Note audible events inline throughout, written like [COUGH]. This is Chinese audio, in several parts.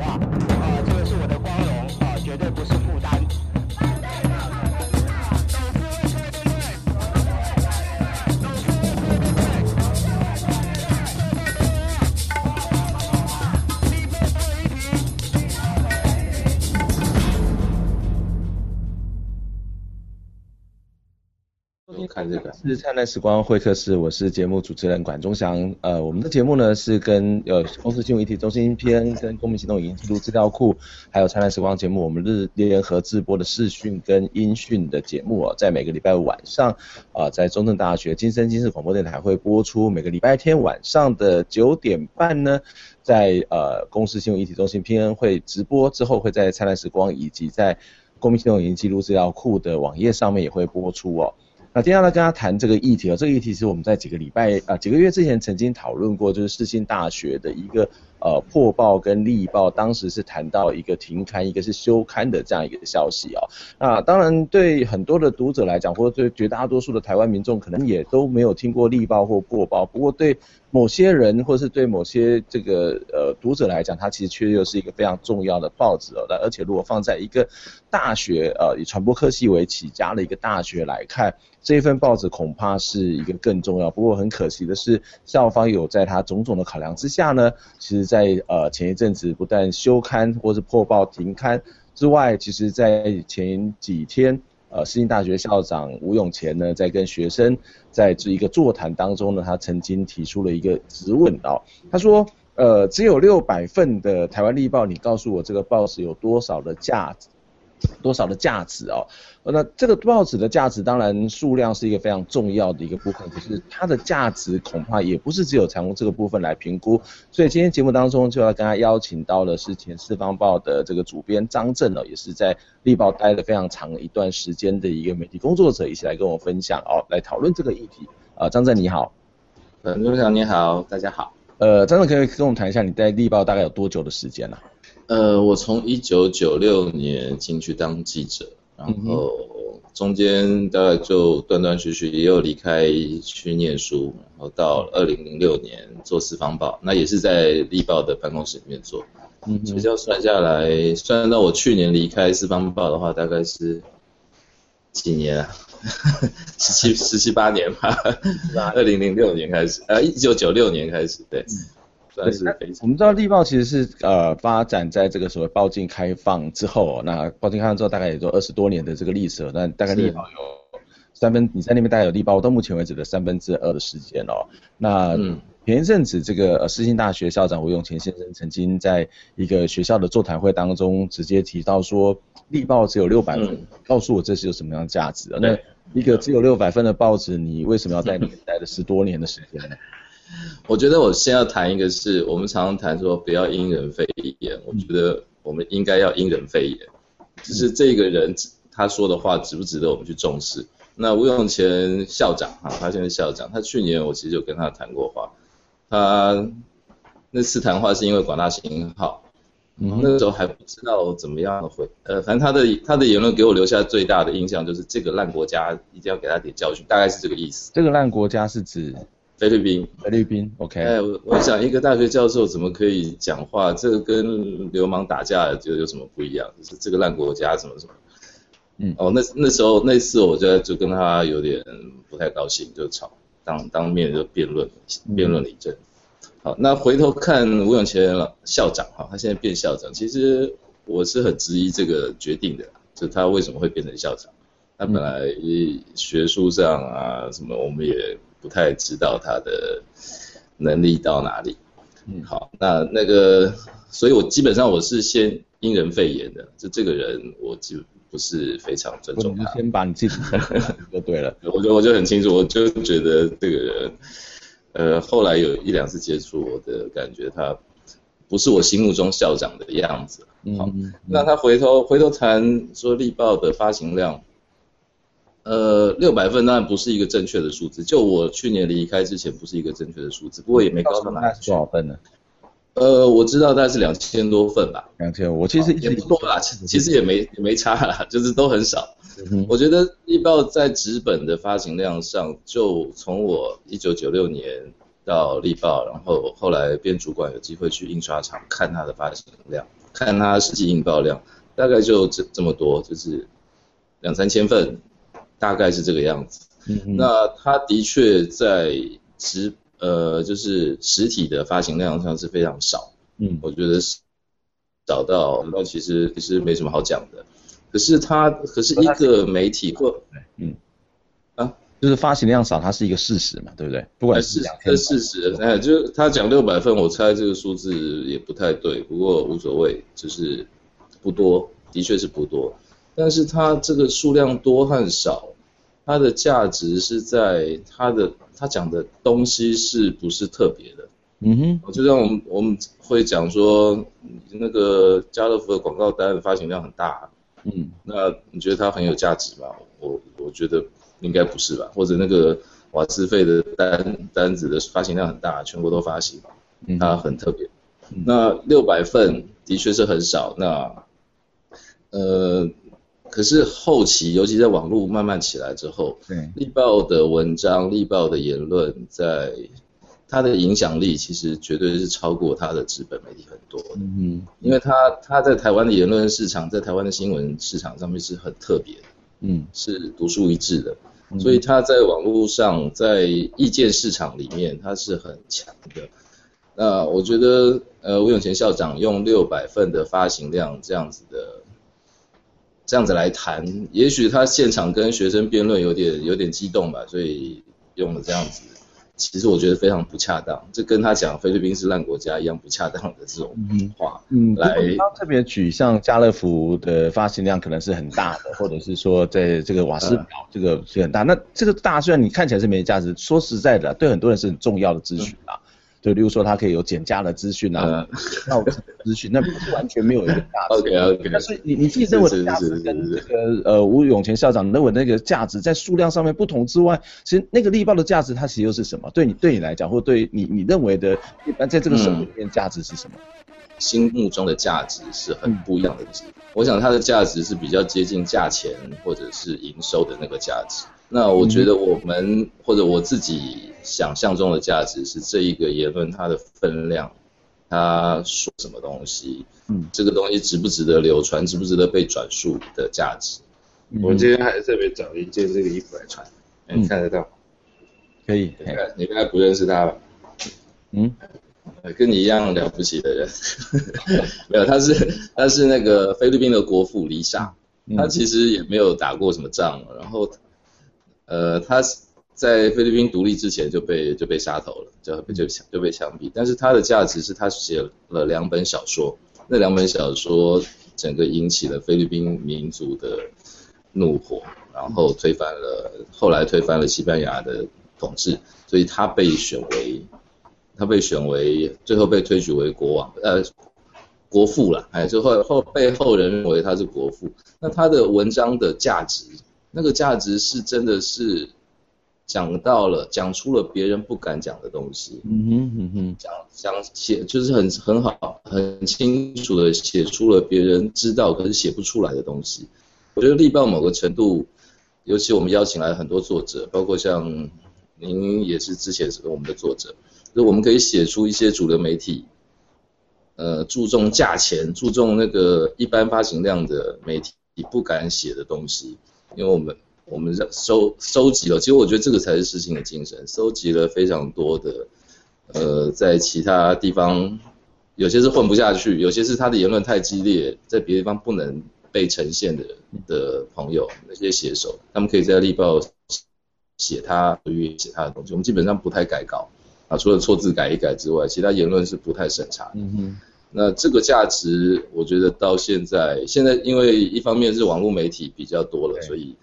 啊，这个是我的光荣啊，绝对不是负担。是灿烂时光会客室，我是节目主持人管中祥。呃，我们的节目呢是跟呃公司新闻议题中心 PN、跟公民行动影音记录资料库，还有灿烂时光节目，我们日联合直播的视讯跟音讯的节目哦，在每个礼拜五晚上啊、在中正大学金声金视广播电台会播出。每个礼拜天晚上的九点半呢，在呃公司新闻议题中心 PN 会直播之后，会在灿烂时光以及在公民行动影音记录资料库的网页上面也会播出哦。那接下来跟大家谈这个议题哦，这个议题是我们在几个礼拜啊、几个月之前曾经讨论过，就是世新大学的一个呃破报跟立报，当时是谈到一个停刊，一个是休刊的这样一个消息哦。那当然对很多的读者来讲，或者对绝大多数的台湾民众，可能也都没有听过立报或破报。不过对某些人，或是对某些这个呃读者来讲，它其实确实又是一个非常重要的报纸哦。那而且如果放在一个大学呃以传播科系为起家的一个大学来看。这一份报纸恐怕是一个更重要，不过很可惜的是，校方有在他种种的考量之下呢，其实在呃前一阵子不但休刊或是破报停刊之外，其实在前几天，呃，世新大学校长吴永前呢，在跟学生在这一个座谈当中呢，他曾经提出了一个质问哦，他说，呃，只有六百份的台湾立报，你告诉我这个报纸有多少的价值？多少的价值哦？那这个报纸的价值当然数量是一个非常重要的一个部分，可是它的价值恐怕也不是只有从这个部分来评估。所以今天节目当中就要跟他邀请到的是前四方报的这个主编张震哦，也是在力报待了非常长一段时间的一个媒体工作者，一起来跟我分享哦，来讨论这个议题。啊，张震你好。呃，陆长你好，大家好。呃，张震可以跟我们谈一下你在力报大概有多久的时间了？呃，我从一九九六年进去当记者，然后中间大概就断断续续也有离开去念书，然后到二零零六年做四方报，那也是在力报的办公室里面做。嗯，比较算下来，算到我去年离开四方报的话，大概是几年啊？十七十七八年吧，二零零六年开始，呃，一九九六年开始，对。对，我们知道力报其实是呃发展在这个所谓报禁开放之后，那报禁开放之后大概也就二十多年的这个历史了，那大概力报有三分，你在那边大概有力报到目前为止的三分之二的时间哦。那前一阵子这个呃世新大学校长吴永前先生曾经在一个学校的座谈会当中直接提到说，力报只有六百分，嗯，告诉我这是有什么样的价值？那一个只有六百分的报纸，你为什么要在那边待了十多年的时间呢？我觉得我先要谈一个是，我们常常谈说不要因人废言，我觉得我们应该要因人废言，就是这个人他说的话值不值得我们去重视。那吴永前校长哈，他现在校长，他去年我其实有跟他谈过话，他那次谈话是因为广大行号，那个时候还不知道怎么样回，呃，反正他的他的言论给我留下最大的印象就是这个烂国家一定要给他点教训，大概是这个意思。这个烂国家是指？菲律宾，菲律宾，OK。哎，我我想一个大学教授怎么可以讲话？这个跟流氓打架就有什么不一样？就是这个烂国家什么什么。嗯，哦，那那时候那次我就就跟他有点不太高兴，就吵，当当面就辩论辩论了一阵。好，那回头看吴永前校长哈，他现在变校长，其实我是很质疑这个决定的，就他为什么会变成校长？他本来学术上啊什么，我们也不太知道他的能力到哪里。嗯，好，那那个，所以我基本上我是先因人废言的，就这个人我就不是非常尊重他。先把你自己就对了，[LAUGHS] 我就我就很清楚，我就觉得这个人。呃，后来有一两次接触，我的感觉他不是我心目中校长的样子。好，嗯嗯、那他回头回头谈说力报的发行量，呃，六百份当然不是一个正确的数字。就我去年离开之前，不是一个正确的数字，不过也没高到哪里去。多少份呢？呃，我知道大概是两千多份吧。两千，我其实也不多啦，其实也没也没差啦，就是都很少。嗯、我觉得力报在纸本的发行量上，就从我一九九六年到力报，然后后来编主管，有机会去印刷厂看它的发行量，看它实际印报量，大概就这这么多，就是两三千份，大概是这个样子。嗯、那它的确在实呃就是实体的发行量上是非常少。嗯，我觉得是找到那其实其实没什么好讲的。可是他，可是一个媒体或嗯啊，就是发行量少，它是一个事实嘛，对不对？不管是两是事实，哎，就是他讲六百份，我猜这个数字也不太对，不过无所谓，就是不多，的确是不多。但是它这个数量多和少，它的价值是在它的，它讲的东西是不是特别的？嗯哼，就像我们我们会讲说，那个家乐福的广告单的发行量很大。嗯，那你觉得它很有价值吗？我我觉得应该不是吧。或者那个瓦斯费的单单子的发行量很大，全国都发行，它很特别。嗯、那六百份的确是很少。那呃，可是后期，尤其在网络慢慢起来之后，对，力报的文章、力报的言论在。它的影响力其实绝对是超过它的纸本媒体很多的，嗯，因为它它在台湾的言论市场，在台湾的新闻市场上面是很特别的，嗯，是独树一帜的，所以它在网络上，在意见市场里面它是很强的。那我觉得，呃，吴永前校长用六百份的发行量这样子的，这样子来谈，也许他现场跟学生辩论有点有点激动吧，所以用了这样子。其实我觉得非常不恰当，这跟他讲菲律宾是烂国家一样不恰当的这种话。嗯，来，他特别举像家乐福的发行量可能是很大的，[LAUGHS] 或者是说在这个瓦斯表这个是很大。那这个大虽然你看起来是没价值，说实在的，对很多人是很重要的资讯啊。就例如说，它可以有减价的资讯啊，[LAUGHS] 那我资讯那不是完全没有一个价值。OK OK。但是你你自己认为的价值跟这个呃吴永前校长认为那个价值在数量上面不同之外，其实那个力报的价值它其实又是什么？对你对你来讲，或对你你认为的一般在这个社会里面价值是什么？嗯、心目中的价值是很不一样的值。嗯、我想它的价值是比较接近价钱或者是营收的那个价值。那我觉得我们、嗯、或者我自己想象中的价值是这一个言论它的分量，它说什么东西，嗯，这个东西值不值得流传，值不值得被转述的价值。嗯、我今天还特别找了一件这个衣服来穿，嗯、你看得到？可以，你看你应该不认识他吧？嗯，跟你一样了不起的人，[LAUGHS] 没有，他是他是那个菲律宾的国父黎莎，嗯、他其实也没有打过什么仗，然后。呃，他在菲律宾独立之前就被就被杀头了，就就就被枪毙。但是他的价值是他写了两本小说，那两本小说整个引起了菲律宾民族的怒火，然后推翻了，后来推翻了西班牙的统治，所以他被选为他被选为最后被推举为国王，呃，国父了，哎，就后后被后人认为他是国父。那他的文章的价值。那个价值是真的是讲到了，讲出了别人不敢讲的东西。嗯哼嗯哼，讲讲写就是很很好，很清楚的写出了别人知道可是写不出来的东西。我觉得力报某个程度，尤其我们邀请来很多作者，包括像您也是之前是我们的作者，就我们可以写出一些主流媒体，呃，注重价钱、注重那个一般发行量的媒体不敢写的东西。因为我们我们收收集了，其实我觉得这个才是事情的精神，收集了非常多的，呃，在其他地方有些是混不下去，有些是他的言论太激烈，在别的地方不能被呈现的的朋友，那些写手，他们可以在立报写他写他的东西，我们基本上不太改稿啊，除了错字改一改之外，其他言论是不太审查。嗯哼。那这个价值，我觉得到现在，现在因为一方面是网络媒体比较多了，所以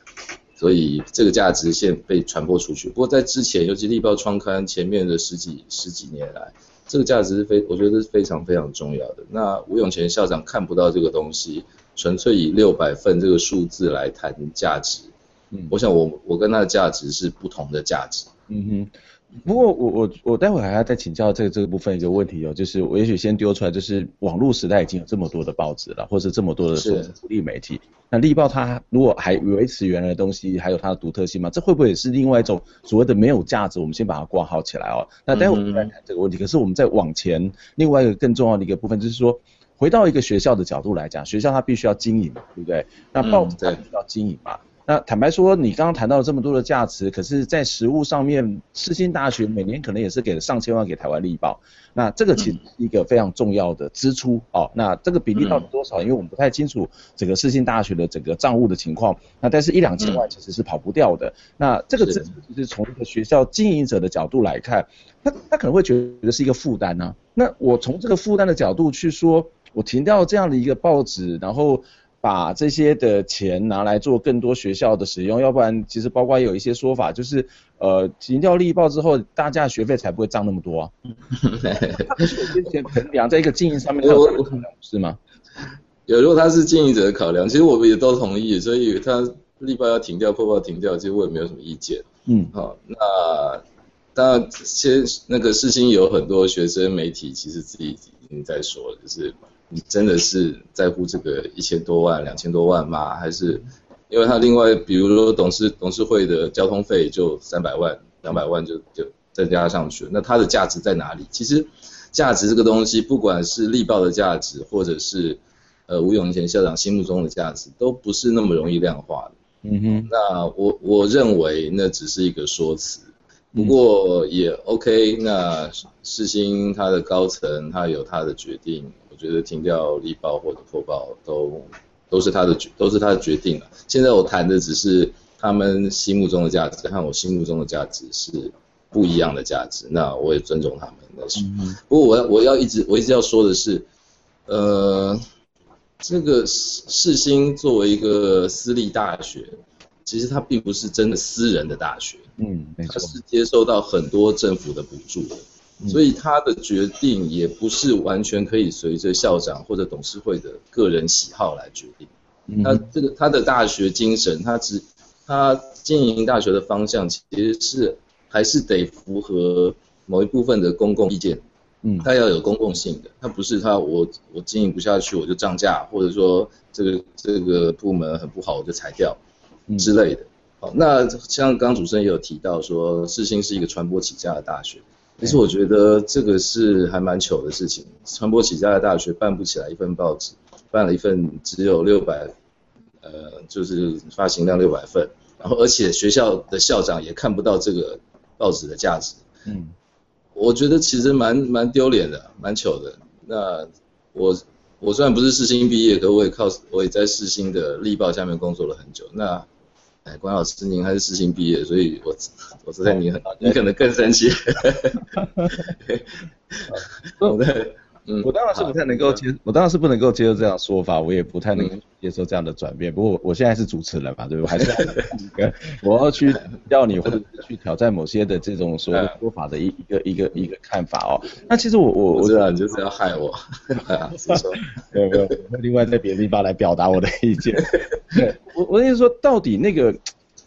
所以这个价值现被传播出去。不过在之前，尤其立报创刊前面的十几十几年来，这个价值是非我觉得是非常非常重要的。那吴永前校长看不到这个东西，纯粹以六百份这个数字来谈价值，嗯，我想我我跟他的价值是不同的价值，嗯哼。不过我我我待会还要再请教这个这个部分一个问题哦，就是我也许先丢出来，就是网络时代已经有这么多的报纸了，或者这么多的独立媒体，那立报它如果还维持原来的东西，还有它的独特性吗？这会不会也是另外一种所谓的没有价值？我们先把它挂号起来哦。那待会我们再谈这个问题。可是我们再往前，另外一个更重要的一个部分就是说，回到一个学校的角度来讲，学校它必须要经营，对不对？那报纸它必须要经营嘛？那坦白说，你刚刚谈到了这么多的价值，可是，在实物上面，世新大学每年可能也是给了上千万给台湾立报，那这个其实是一个非常重要的支出哦。那这个比例到底多少？因为我们不太清楚整个世新大学的整个账务的情况。那但是一两千万其实是跑不掉的。那这个支出其实从一个学校经营者的角度来看，他他可能会觉得是一个负担呢。那我从这个负担的角度去说，我停掉这样的一个报纸，然后。把这些的钱拿来做更多学校的使用，要不然其实包括有一些说法，就是呃停掉立报之后，大家的学费才不会涨那么多啊。他不是有些钱衡量在一个经营上面，是吗？有，如果他是经营者的考量，其实我们也都同意，所以他立报要停掉，破报停掉，其实我也没有什么意见。嗯，好，那当然，先那个世新有很多学生媒体，其实自己已经在说了，就是。你真的是在乎这个一千多万、两千多万吗？还是因为他另外，比如说董事董事会的交通费就三百万、两百万就就再加上去，那它的价值在哪里？其实价值这个东西，不管是力报的价值，或者是呃吴永贤校长心目中的价值，都不是那么容易量化的。嗯哼。那我我认为那只是一个说辞，不过也 OK。那世新他的高层他有他的决定。我觉得停掉立报或者破报都都是他的决都是他的决定了。现在我谈的只是他们心目中的价值和我心目中的价值是不一样的价值，那我也尊重他们。但是，不过我要我要一直我一直要说的是，呃，这个世新作为一个私立大学，其实它并不是真的私人的大学，嗯，它是接受到很多政府的补助的。所以他的决定也不是完全可以随着校长或者董事会的个人喜好来决定。他这个他的大学精神，他只他经营大学的方向其实是还是得符合某一部分的公共意见。嗯，他要有公共性的，他不是他我我经营不下去我就涨价，或者说这个这个部门很不好我就裁掉之类的。好，那像刚刚主持人也有提到说，世新是一个传播起家的大学。其实我觉得这个是还蛮糗的事情。传播起家的大学办不起来一份报纸，办了一份只有六百，呃，就是发行量六百份，然后而且学校的校长也看不到这个报纸的价值。嗯，我觉得其实蛮蛮丢脸的，蛮糗的。那我我虽然不是世新毕业，可我也靠我也在世新的力报下面工作了很久。那哎，关老师，您还是世新毕业，所以我我知道你很，你可能更生气。[LAUGHS] 我在，嗯，我当然是不太能够接，我当然是不能够接受这样说法，我也不太能接受这样的转变。不过我现在是主持人嘛，对不对？还是 [LAUGHS] 我要去要你，或者去挑战某些的这种所谓的说法的一一个一个一个看法哦。那其实我我我知道你就是要害我，是说没有没有，[LAUGHS] 另外在别的地方来表达我的意见。我我跟你说，到底那个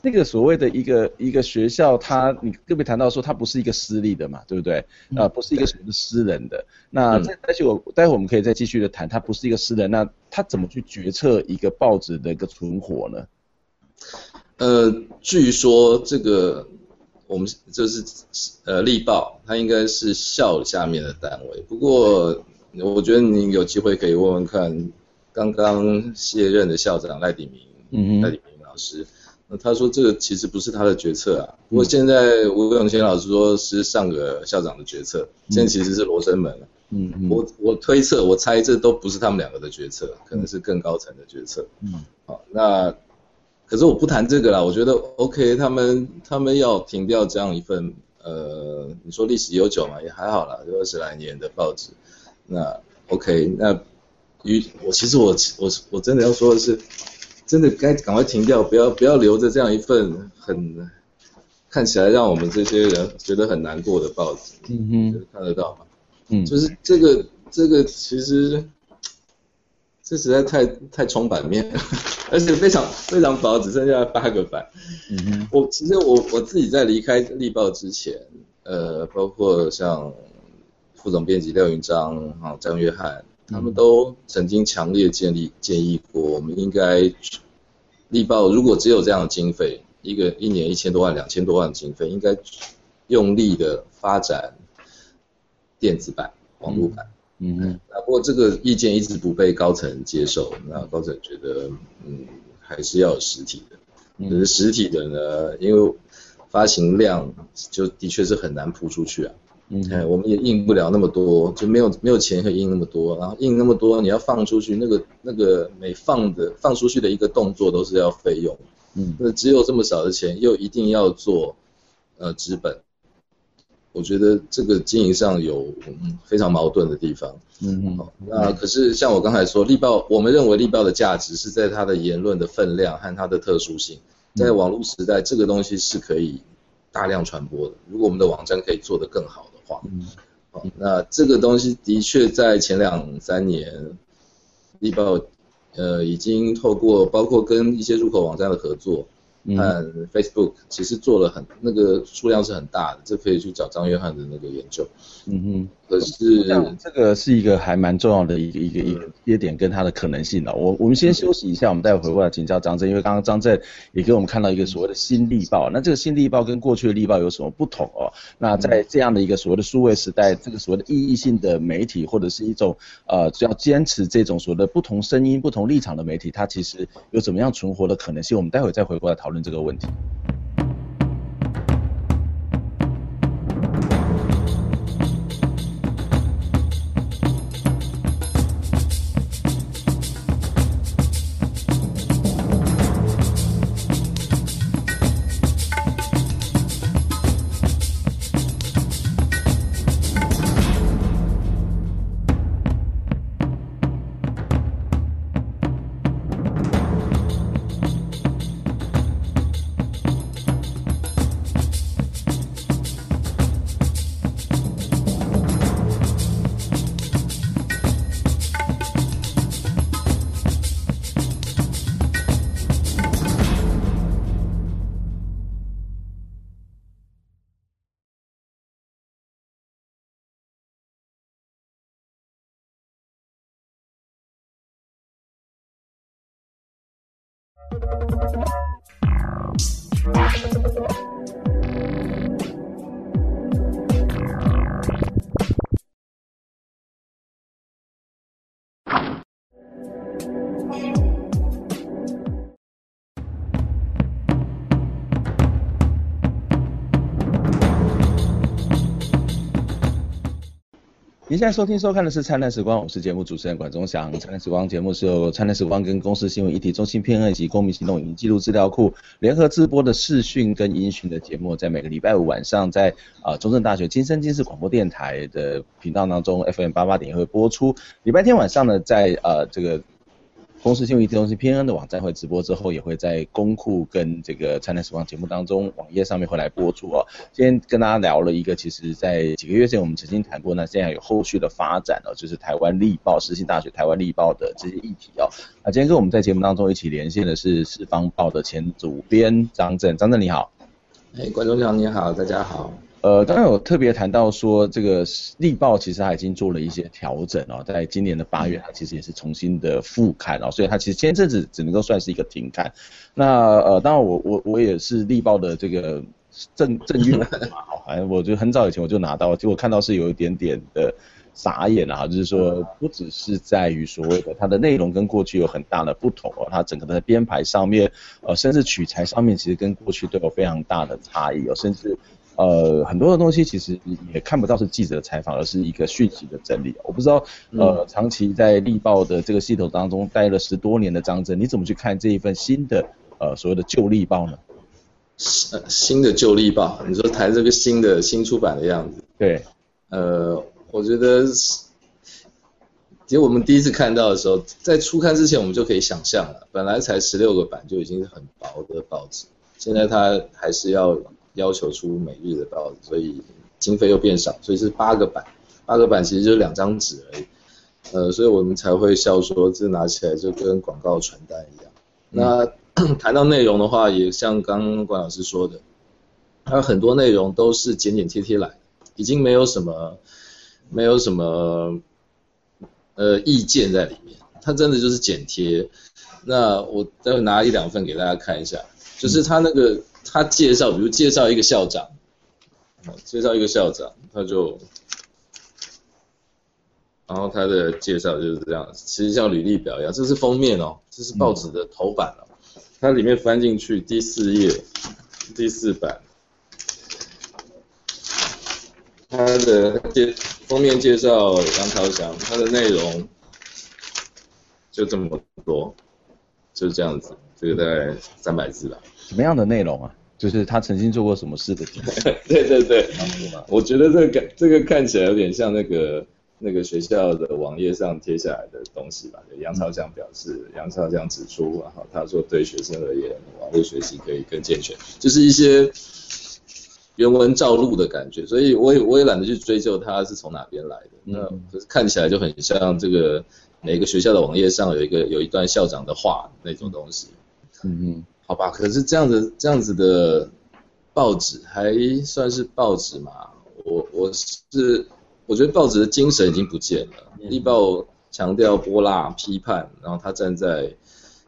那个所谓的一个一个学校，它你特别谈到说它不是一个私立的嘛，对不对？啊，不是一个什么私人的。那再而且我待会我们可以再继续的谈，它不是一个私人，那它怎么去决策一个报纸的一个存活呢？呃，据说这个我们就是呃立报，它应该是校下面的单位。不过我觉得你有机会可以问问看。刚刚卸任的校长赖鼎铭，赖鼎铭老师，那他说这个其实不是他的决策啊。不过现在吴永贤老师说是上个校长的决策，现在其实是罗生门了。嗯嗯。我我推测，我猜这都不是他们两个的决策，可能是更高层的决策。嗯。好，那可是我不谈这个啦。我觉得 OK，他们他们要停掉这样一份呃，你说历史悠久嘛，也还好啦，就二十来年的报纸。那 OK，那于我其实我我我真的要说的是。真的该赶快停掉，不要不要留着这样一份很看起来让我们这些人觉得很难过的报纸。嗯哼，看得到吗？嗯，就是这个这个其实这实在太太冲版面了，而且非常非常薄，只剩下八个版。嗯哼，我其实我我自己在离开《力报》之前，呃，包括像副总编辑廖云章啊、张约翰。他们都曾经强烈建立建议过，我们应该力报如果只有这样的经费，一个一年一千多万、两千多万的经费，应该用力的发展电子版、网络版。嗯嗯。那不过这个意见一直不被高层接受，那高层觉得，嗯，还是要有实体的。可是实体的呢，因为发行量就的确是很难铺出去啊。嗯，哎，我们也印不了那么多，就没有没有钱可以印那么多，然后印那么多，你要放出去，那个那个每放的放出去的一个动作都是要费用，嗯，那只有这么少的钱，又一定要做呃资本，我觉得这个经营上有非常矛盾的地方，嗯嗯，好，那可是像我刚才说，力报，我们认为力报的价值是在它的言论的分量和它的特殊性，在网络时代，这个东西是可以大量传播的，如果我们的网站可以做得更好。嗯，好，那这个东西的确在前两三年，力宝呃已经透过包括跟一些入口网站的合作。和 Facebook 其实做了很那个数量是很大的，这可以去找张约翰的那个研究。嗯哼，可是这个是一个还蛮重要的一个一个一个节点跟它的可能性的。我我们先休息一下，我们待会回过来请教张正，因为刚刚张正也给我们看到一个所谓的新力报。那这个新力报跟过去的力报有什么不同哦？那在这样的一个所谓的数位时代，这个所谓的意义性的媒体或者是一种呃只要坚持这种所谓的不同声音、不同立场的媒体，它其实有怎么样存活的可能性？我们待会再回过来讨论。讨论这个问题。您现在收听收看的是《灿烂时光》，我是节目主持人管中祥。《灿烂时光》节目是由《灿烂时光》跟公司新闻一体中心偏 N 以及公民行动影音记录资料库联合直播的视讯跟音讯的节目，在每个礼拜五晚上在啊、中正大学金声金视广播电台的频道当中 FM 八八点会播出。礼拜天晚上呢，在呃这个。公司新闻议题中心偏恩的网站会直播之后，也会在公库跟这个灿烂时光节目当中网页上面会来播出哦。今天跟大家聊了一个，其实在几个月前我们曾经谈过，那现在有后续的发展哦，就是台湾立报、世新大学台湾立报的这些议题哦。那今天跟我们在节目当中一起连线的是四方报的前主编张震，张震你好。哎，观众朋友你好，大家好。呃，刚刚有特别谈到说，这个力报其实它已经做了一些调整哦，在今年的八月，它其实也是重新的复刊哦，所以它其实前阵子只能够算是一个停刊。那呃，当然我我我也是力报的这个正正阅嘛，好，反正我就很早以前我就拿到，结果看到是有一点点的傻眼啊，就是说不只是在于所谓的它的内容跟过去有很大的不同哦，它整个的编排上面，呃，甚至取材上面其实跟过去都有非常大的差异哦，甚至呃很多的东西其实也看不到是记者的采访，而是一个讯息的整理。我不知道呃长期在立报的这个系统当中待了十多年的张真，你怎么去看这一份新的呃所谓的旧立报呢？新新的旧立报，你说谈这个新的新出版的样子，对，呃。我觉得，其实我们第一次看到的时候，在初刊之前，我们就可以想象了。本来才十六个版就已经是很薄的报纸，现在它还是要要求出每日的报纸，所以经费又变少，所以是八个版。八个版其实就是两张纸而已，呃，所以我们才会笑说，这拿起来就跟广告传单一样。那、嗯、[CLEARS THROAT] 谈到内容的话，也像刚刚管老师说的，还有很多内容都是剪剪贴贴来，已经没有什么。没有什么呃意见在里面，他真的就是剪贴。那我待会拿一两份给大家看一下，就是他那个他介绍，比如介绍一个校长，介绍一个校长，他就，然后他的介绍就是这样，其实像履历表一样，这是封面哦，这是报纸的头版哦，它里面翻进去第四页，第四版。他的介封面介绍杨朝祥，他的内容就这么多，就这样子，这个大概三百字吧。什么样的内容啊？就是他曾经做过什么事的？[LAUGHS] 对对对，我觉得这个这个看起来有点像那个那个学校的网页上贴下来的东西吧。杨朝祥表示，杨朝祥指出，然后他说对学生而言，网络学习可以更健全，就是一些。原文照录的感觉，所以我也我也懒得去追究他是从哪边来的。那就是看起来就很像这个每个学校的网页上有一个有一段校长的话那种东西。嗯嗯，好吧，可是这样子这样子的报纸还算是报纸嘛？我我是我觉得报纸的精神已经不见了。立报强调波浪批判，然后他站在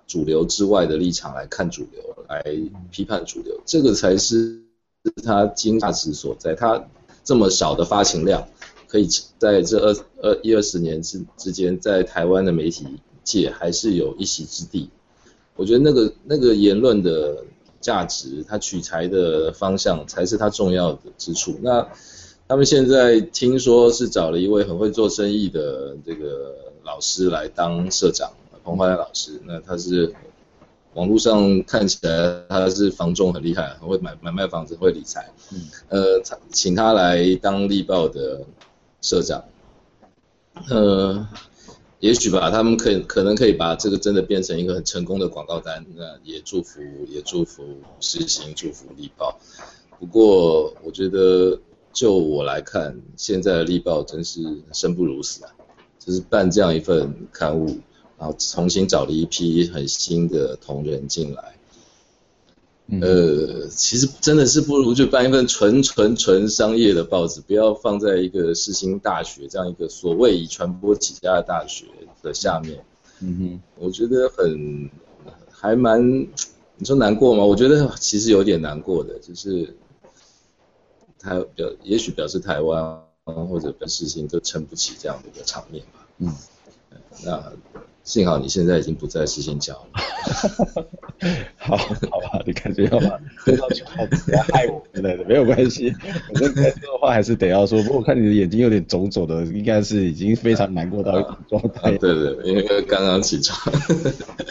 主流之外的立场来看主流，来批判主流，这个才是。是它经价值所在，他这么少的发行量，可以在这二二一二十年之之间，在台湾的媒体界还是有一席之地。我觉得那个那个言论的价值，它取材的方向才是它重要的之处。那他们现在听说是找了一位很会做生意的这个老师来当社长，彭淮南老师，那他是。网络上看起来他是房仲很厉害，很会买买卖房子，会理财。嗯，呃，请他来当力报的社长。呃，也许吧，他们可以可能可以把这个真的变成一个很成功的广告单。那也祝福也祝福世新，祝福力报。不过我觉得就我来看，现在的力报真是生不如死啊！就是办这样一份刊物。然后重新找了一批很新的同仁进来，呃，其实真的是不如就办一份纯纯纯商业的报纸，不要放在一个世新大学这样一个所谓以传播起家的大学的下面。嗯哼，我觉得很还蛮，你说难过吗？我觉得其实有点难过的，就是台表也许表示台湾或者本世新都撑不起这样的一个场面吧。嗯，那。幸好你现在已经不在世新教了。[LAUGHS] 好，好吧，你感觉要把推到九号不要害我之类的，没有关系。反正该说的话还是得要说。不过我看你的眼睛有点肿肿的，应该是已经非常难过到状态。[LAUGHS] 对对，因为刚刚起床。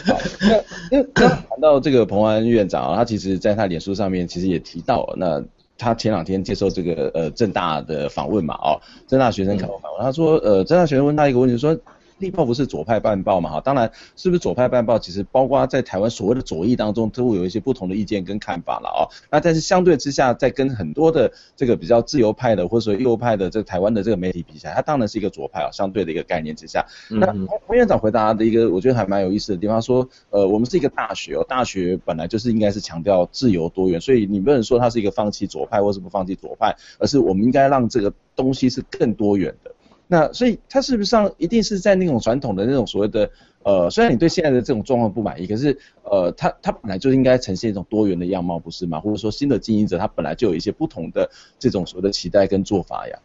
好，那因为刚谈到这个彭安院长啊，他其实在他脸书上面其实也提到了，那他前两天接受这个呃政大的访问嘛，哦，政大学生考访问，他说呃政大学生问他一个问题说。立报不是左派办报嘛？哈，当然是不是左派办报，其实包括在台湾所谓的左翼当中，都会有一些不同的意见跟看法了哦。那但是相对之下，在跟很多的这个比较自由派的或者说右派的这个台湾的这个媒体比起来，它当然是一个左派啊。相对的一个概念之下，那洪院长回答的一个我觉得还蛮有意思的地方，说呃，我们是一个大学哦，大学本来就是应该是强调自由多元，所以你不能说它是一个放弃左派或是不放弃左派，而是我们应该让这个东西是更多元的。那所以他是不是上一定是在那种传统的那种所谓的呃，虽然你对现在的这种状况不满意，可是呃，他他本来就应该呈现一种多元的样貌，不是吗？或者说新的经营者他本来就有一些不同的这种所谓的期待跟做法呀？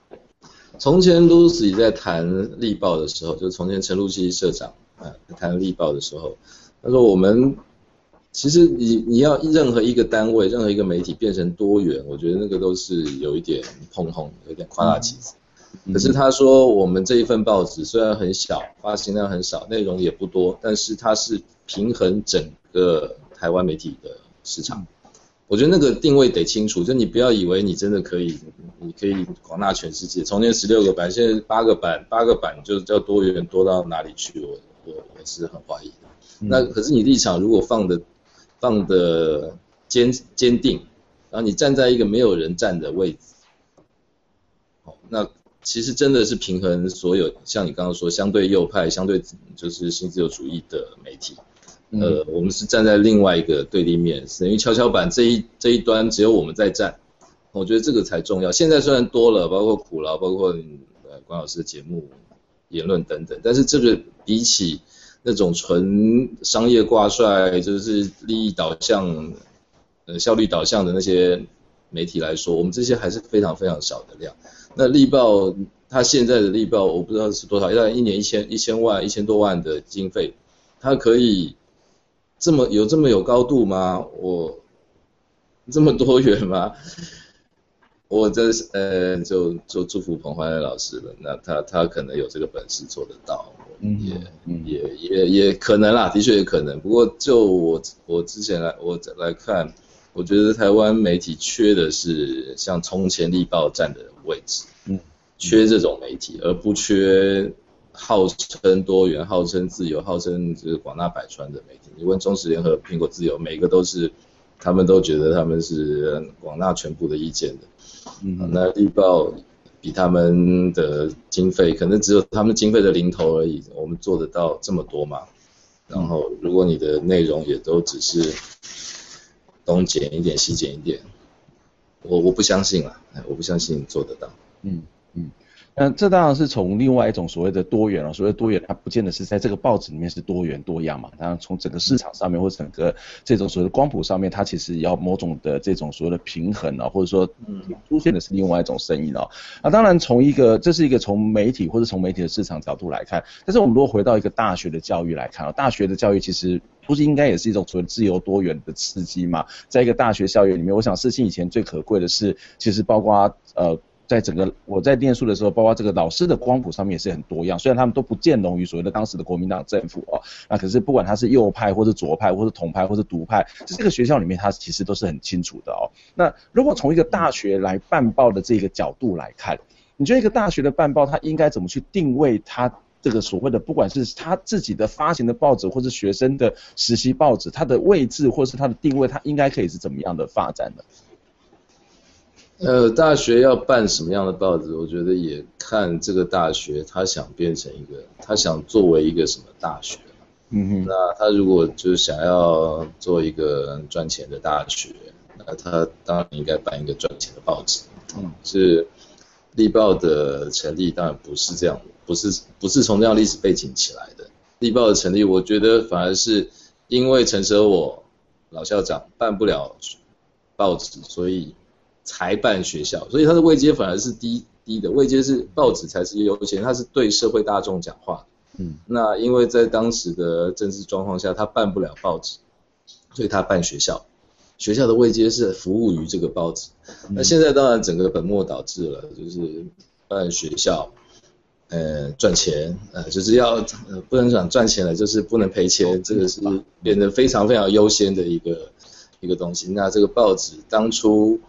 从前 Lucy 在谈《力报》的时候，就从前陈露西社长啊谈《力报》的时候，他说我们其实你你要任何一个单位、任何一个媒体变成多元，我觉得那个都是有一点碰碰，有点夸大其词。可是他说我们这一份报纸虽然很小，发行量很少，内容也不多，但是它是平衡整个台湾媒体的市场。我觉得那个定位得清楚，就你不要以为你真的可以，你可以广纳全世界。从前十六个版，现在八个版，八个版就叫多元多到哪里去？我我我是很怀疑那可是你立场如果放的放的坚坚定，然后你站在一个没有人站的位置，好，那其实真的是平衡所有，像你刚刚说相对右派、相对就是新自由主义的媒体。呃，我们是站在另外一个对立面，等于跷跷板这一这一端只有我们在站，我觉得这个才重要。现在虽然多了，包括苦劳，包括呃关老师的节目、言论等等，但是这个比起那种纯商业挂帅，就是利益导向、呃效率导向的那些媒体来说，我们这些还是非常非常少的量。那力报它现在的力报，我不知道是多少，要一年一千一千万、一千多万的经费，它可以。这么有这么有高度吗？我这么多元吗？我这呃就就祝福彭淮南老师了。那他他可能有这个本事做得到，嗯，也嗯也也也可能啦，的确也可能。不过就我我之前来我来看，我觉得台湾媒体缺的是像从前力报站的位置，嗯，缺这种媒体，而不缺。号称多元、号称自由、号称就是广纳百川的媒体，你问中时联合、苹果自由，每个都是，他们都觉得他们是广纳全部的意见的。嗯，那力报比他们的经费，可能只有他们经费的零头而已。我们做得到这么多吗？然后，如果你的内容也都只是东减一点、西减一点，我我不相信啊，我不相信做得到。嗯。那这当然是从另外一种所谓的多元了，所谓多元，它不见得是在这个报纸里面是多元多样嘛。当然从整个市场上面或者整个这种所谓的光谱上面，它其实要某种的这种所谓的平衡啊，或者说出现的是另外一种声音啊。那当然从一个这是一个从媒体或者从媒体的市场角度来看，但是我们如果回到一个大学的教育来看啊，大学的教育其实不是应该也是一种所谓自由多元的刺激嘛？在一个大学校园里面，我想事情以前最可贵的是，其实包括呃。在整个我在念书的时候，包括这个老师的光谱上面也是很多样，虽然他们都不见容于所谓的当时的国民党政府哦，那可是不管他是右派或者左派或者统派或者独派，在这个学校里面他其实都是很清楚的哦。那如果从一个大学来办报的这个角度来看，你觉得一个大学的办报他应该怎么去定位他这个所谓的不管是他自己的发行的报纸或是学生的实习报纸，它的位置或是它的定位，它应该可以是怎么样的发展呢？呃，大学要办什么样的报纸？我觉得也看这个大学他想变成一个，他想作为一个什么大学。嗯哼。那他如果就是想要做一个赚钱的大学，那他当然应该办一个赚钱的报纸。嗯。是立报的成立当然不是这样，不是不是从这样历史背景起来的。立报的成立，我觉得反而是因为陈舍我老校长办不了报纸，所以。才办学校，所以他的位阶反而是低低的，位阶是报纸才是优先，他是对社会大众讲话。嗯，那因为在当时的政治状况下，他办不了报纸，所以他办学校，学校的位阶是服务于这个报纸。嗯、那现在当然整个本末倒置了，就是办学校，呃，赚钱，呃，就是要、呃、不能讲赚钱了，就是不能赔钱，这个是变得非常非常优先的一个一个东西。那这个报纸当初。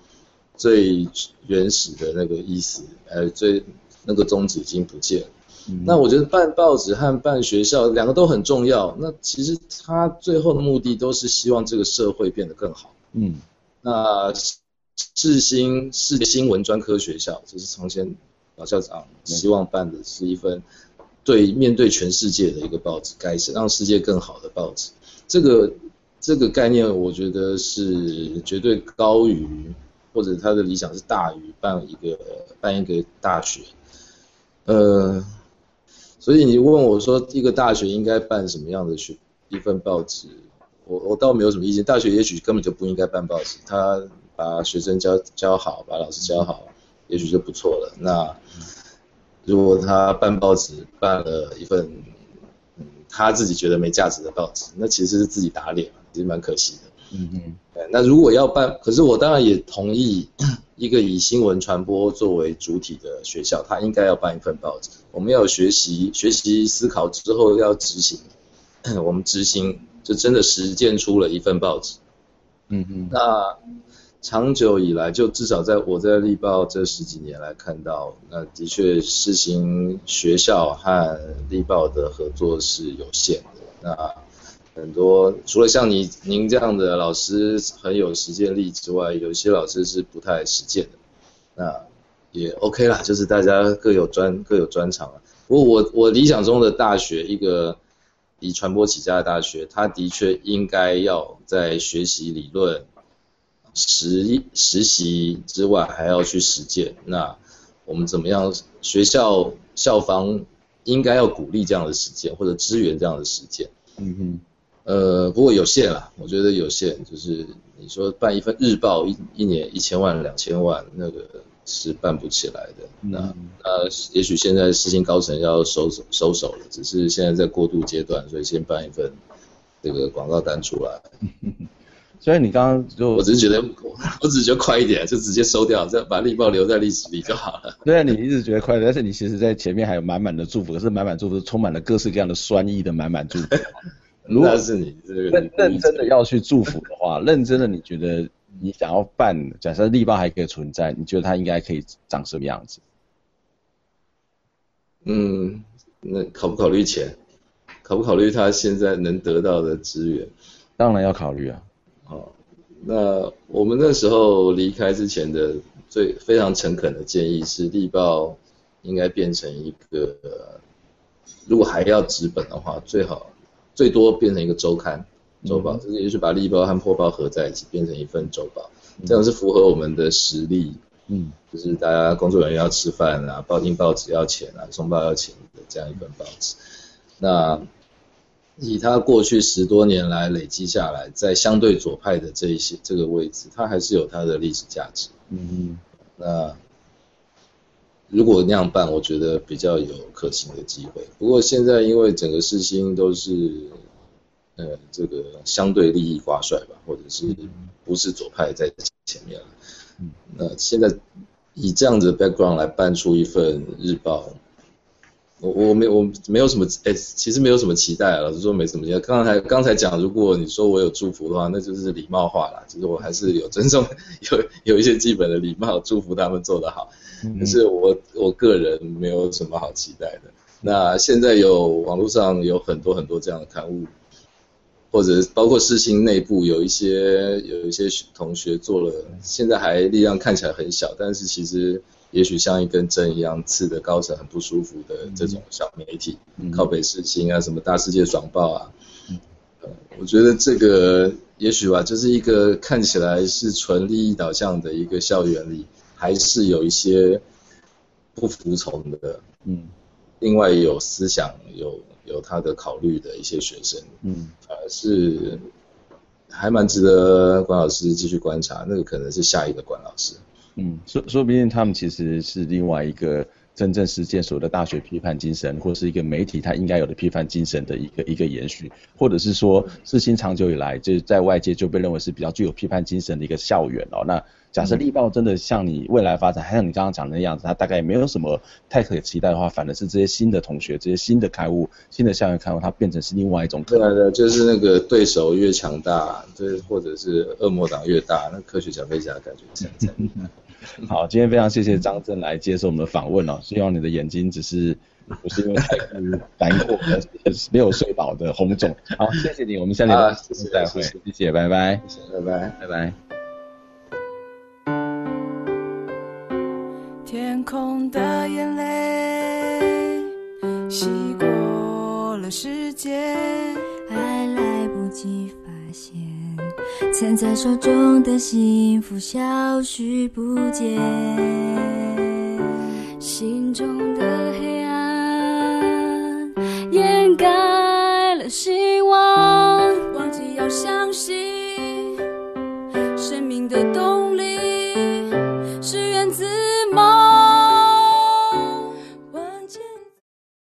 最原始的那个意思，呃，最那个宗旨已经不见了。嗯、那我觉得办报纸和办学校两个都很重要。那其实他最后的目的都是希望这个社会变得更好。嗯。那世新世界新闻专科学校，就是从前老校长希望办的是一份对面对全世界的一个报纸，该是让世界更好的报纸。这个这个概念，我觉得是绝对高于。或者他的理想是大于办一个办一个大学，呃，所以你问我说一个大学应该办什么样的学一份报纸，我我倒没有什么意见。大学也许根本就不应该办报纸，他把学生教教好，把老师教好，也许就不错了。那如果他办报纸办了一份，嗯，他自己觉得没价值的报纸，那其实是自己打脸，其实蛮可惜的。嗯嗯。那如果要办，可是我当然也同意，[COUGHS] 一个以新闻传播作为主体的学校，它应该要办一份报纸。我们要学习学习思考之后要执行，[COUGHS] 我们执行就真的实践出了一份报纸。嗯嗯。那。长久以来，就至少在我在立报这十几年来看到，那的确实行学校和立报的合作是有限的。那很多除了像你您这样的老师很有实践力之外，有些老师是不太实践的。那也 OK 啦，就是大家各有专各有专长啊。不过我我理想中的大学，一个以传播起家的大学，它的确应该要在学习理论。实实习之外还要去实践，那我们怎么样？学校校方应该要鼓励这样的实践，或者支援这样的实践。嗯哼，呃，不过有限啦，我觉得有限，就是你说办一份日报一一年一千万两千万，那个是办不起来的。那、那呃，也许现在世新高层要收手收手了，只是现在在过渡阶段，所以先办一份这个广告单出来。[LAUGHS] 嗯所以你刚刚就，我只是觉得，我只是觉得快一点，就直接收掉，再把力报留在历史里就好了。对啊，你一直觉得快，但是你其实在前面还有满满的祝福，可是满满祝福充满了各式各样的酸意的满满祝福。如果是你认认真的要去祝福的话，[LAUGHS] 认真的你觉得你想要办，假设力报还可以存在，你觉得它应该可以长什么样子？嗯，那考不考虑钱？考不考虑他现在能得到的资源？当然要考虑啊。哦，那我们那时候离开之前的最非常诚恳的建议是，力报应该变成一个，如果还要纸本的话，最好最多变成一个周刊周报，就是也许把力报和破报合在一起，变成一份周报，这样是符合我们的实力，嗯，就是大家工作人员要吃饭啊，报订报纸要钱啊，送报要钱的这样一份报纸，那。以他过去十多年来累积下来，在相对左派的这一些这个位置，他还是有他的历史价值。嗯嗯。那如果那样办，我觉得比较有可行的机会。不过现在因为整个事情都是呃这个相对利益挂帅吧，或者是不是左派在前面了。嗯。那现在以这样子的 background 来办出一份日报。我我没我没有什么哎，其实没有什么期待啊，老实说没什么期待。刚才刚才讲，如果你说我有祝福的话，那就是礼貌化啦。其实我还是有尊重，有有一些基本的礼貌，祝福他们做得好。可是我我个人没有什么好期待的。那现在有网络上有很多很多这样的刊物，或者包括世新内部有一些有一些同学做了，现在还力量看起来很小，但是其实。也许像一根针一样刺的高层很不舒服的这种小媒体，嗯、靠北世新啊，什么大世界爽报啊，嗯。呃，我觉得这个也许吧，就是一个看起来是纯利益导向的一个校园里，还是有一些不服从的，嗯，另外有思想有有他的考虑的一些学生，嗯，反而是还蛮值得管老师继续观察，那个可能是下一个管老师。嗯，说说不定他们其实是另外一个真正实践所谓的大学批判精神，或是一个媒体它应该有的批判精神的一个一个延续，或者是说世新长久以来就是在外界就被认为是比较具有批判精神的一个校园哦。那假设力报真的像你未来发展，还像你刚刚讲的那样子，它大概也没有什么太可期待的话，反而是这些新的同学、这些新的刊物、新的校园刊物，它变成是另外一种可能。对的，就是那个对手越强大，对，或者是恶魔党越大，那科学小飞侠感觉才才。[LAUGHS] [LAUGHS] 好，今天非常谢谢张震来接受我们的访问哦，希望你的眼睛只是不是因为太 [LAUGHS] 难过，没有睡饱的红肿。好，谢谢你，我们下礼拜再会，谢谢，拜拜，拜拜，拜拜。天空的眼泪，洗过了时间，还来不及发现。现在手中的幸福消失不见心中的黑暗掩盖了希望忘记要相信